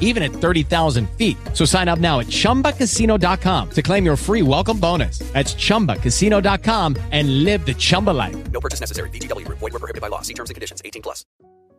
even at 30,000 feet. So sign up now at ChumbaCasino.com to claim your free welcome bonus. That's ChumbaCasino.com and live the Chumba life. No purchase necessary. VGW. Void were prohibited by law. See terms and conditions. 18 plus.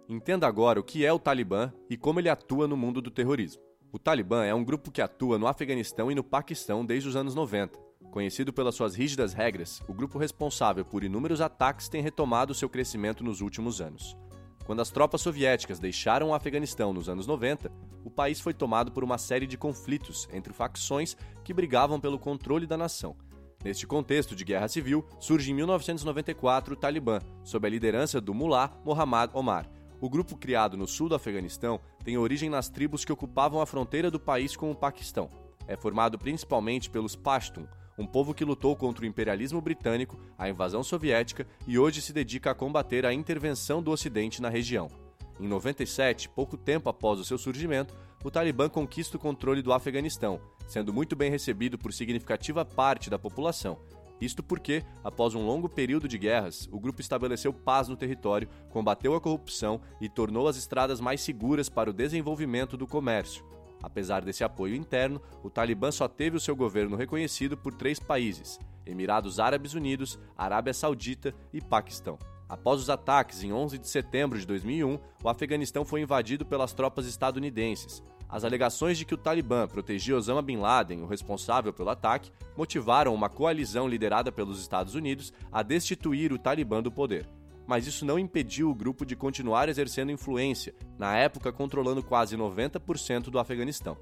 Entenda agora o que é o Talibã e como ele atua no mundo do terrorismo. O Talibã é um grupo que atua no Afeganistão e no Paquistão desde os anos 90. Conhecido pelas suas rígidas regras, o grupo responsável por inúmeros ataques tem retomado seu crescimento nos últimos anos. Quando as tropas soviéticas deixaram o Afeganistão nos anos 90, o país foi tomado por uma série de conflitos entre facções que brigavam pelo controle da nação. Neste contexto de guerra civil, surge em 1994 o Talibã, sob a liderança do Mullah Mohammad Omar. O grupo criado no sul do Afeganistão tem origem nas tribos que ocupavam a fronteira do país com o Paquistão. É formado principalmente pelos Pashtun, um povo que lutou contra o imperialismo britânico, a invasão soviética e hoje se dedica a combater a intervenção do Ocidente na região. Em 97, pouco tempo após o seu surgimento, o Talibã conquista o controle do Afeganistão, sendo muito bem recebido por significativa parte da população. Isto porque, após um longo período de guerras, o grupo estabeleceu paz no território, combateu a corrupção e tornou as estradas mais seguras para o desenvolvimento do comércio. Apesar desse apoio interno, o Talibã só teve o seu governo reconhecido por três países: Emirados Árabes Unidos, Arábia Saudita e Paquistão. Após os ataques em 11 de setembro de 2001, o Afeganistão foi invadido pelas tropas estadunidenses. As alegações de que o Talibã protegia Osama Bin Laden, o responsável pelo ataque, motivaram uma coalizão liderada pelos Estados Unidos a destituir o Talibã do poder mas isso não impediu o grupo de continuar exercendo influência, na época controlando quase 90% do Afeganistão.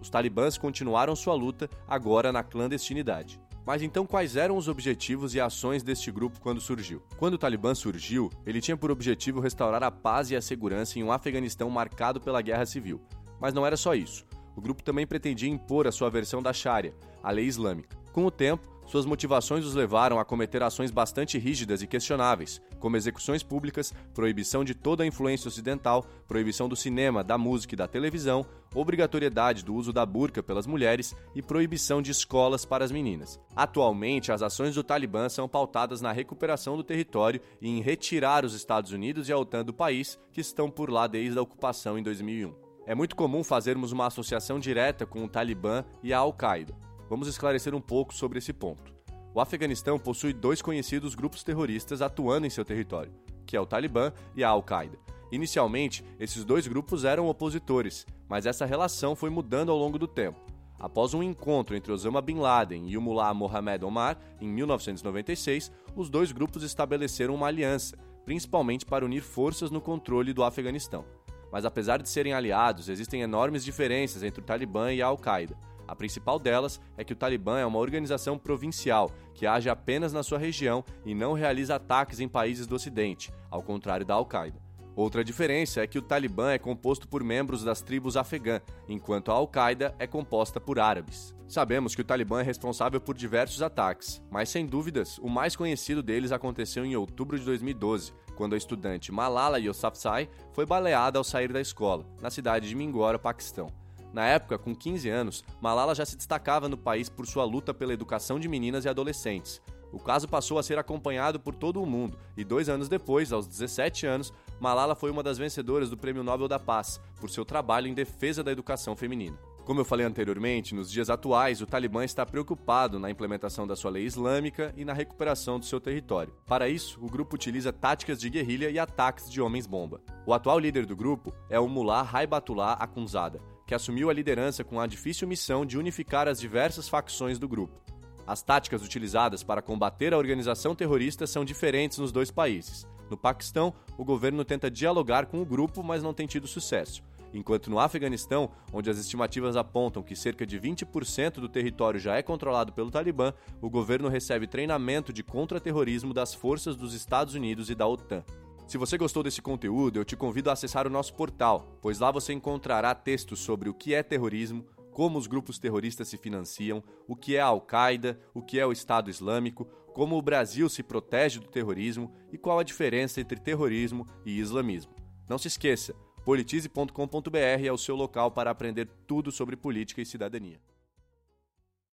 Os talibãs continuaram sua luta, agora na clandestinidade. Mas então quais eram os objetivos e ações deste grupo quando surgiu? Quando o Talibã surgiu, ele tinha por objetivo restaurar a paz e a segurança em um Afeganistão marcado pela guerra civil. Mas não era só isso. O grupo também pretendia impor a sua versão da Sharia, a lei islâmica. Com o tempo, suas motivações os levaram a cometer ações bastante rígidas e questionáveis, como execuções públicas, proibição de toda a influência ocidental, proibição do cinema, da música e da televisão, obrigatoriedade do uso da burca pelas mulheres e proibição de escolas para as meninas. Atualmente, as ações do Talibã são pautadas na recuperação do território e em retirar os Estados Unidos e a OTAN do país, que estão por lá desde a ocupação em 2001. É muito comum fazermos uma associação direta com o Talibã e a Al-Qaeda. Vamos esclarecer um pouco sobre esse ponto. O Afeganistão possui dois conhecidos grupos terroristas atuando em seu território, que é o Talibã e a Al-Qaeda. Inicialmente, esses dois grupos eram opositores, mas essa relação foi mudando ao longo do tempo. Após um encontro entre Osama Bin Laden e o Mullah Mohamed Omar, em 1996, os dois grupos estabeleceram uma aliança, principalmente para unir forças no controle do Afeganistão. Mas apesar de serem aliados, existem enormes diferenças entre o Talibã e a Al-Qaeda. A principal delas é que o Talibã é uma organização provincial que age apenas na sua região e não realiza ataques em países do Ocidente, ao contrário da Al-Qaeda. Outra diferença é que o Talibã é composto por membros das tribos afegã, enquanto a Al-Qaeda é composta por árabes. Sabemos que o Talibã é responsável por diversos ataques, mas sem dúvidas, o mais conhecido deles aconteceu em outubro de 2012, quando a estudante Malala Yousafzai foi baleada ao sair da escola, na cidade de Mingora, Paquistão. Na época, com 15 anos, Malala já se destacava no país por sua luta pela educação de meninas e adolescentes. O caso passou a ser acompanhado por todo o mundo e dois anos depois, aos 17 anos, Malala foi uma das vencedoras do Prêmio Nobel da Paz por seu trabalho em defesa da educação feminina. Como eu falei anteriormente, nos dias atuais, o Talibã está preocupado na implementação da sua lei islâmica e na recuperação do seu território. Para isso, o grupo utiliza táticas de guerrilha e ataques de homens-bomba. O atual líder do grupo é o Mullah Haibatullah Akhundzada, que assumiu a liderança com a difícil missão de unificar as diversas facções do grupo. As táticas utilizadas para combater a organização terrorista são diferentes nos dois países. No Paquistão, o governo tenta dialogar com o grupo, mas não tem tido sucesso. Enquanto no Afeganistão, onde as estimativas apontam que cerca de 20% do território já é controlado pelo Talibã, o governo recebe treinamento de contra-terrorismo das forças dos Estados Unidos e da OTAN. Se você gostou desse conteúdo, eu te convido a acessar o nosso portal, pois lá você encontrará textos sobre o que é terrorismo, como os grupos terroristas se financiam, o que é a Al-Qaeda, o que é o Estado Islâmico, como o Brasil se protege do terrorismo e qual a diferença entre terrorismo e islamismo. Não se esqueça, politize.com.br é o seu local para aprender tudo sobre política e cidadania.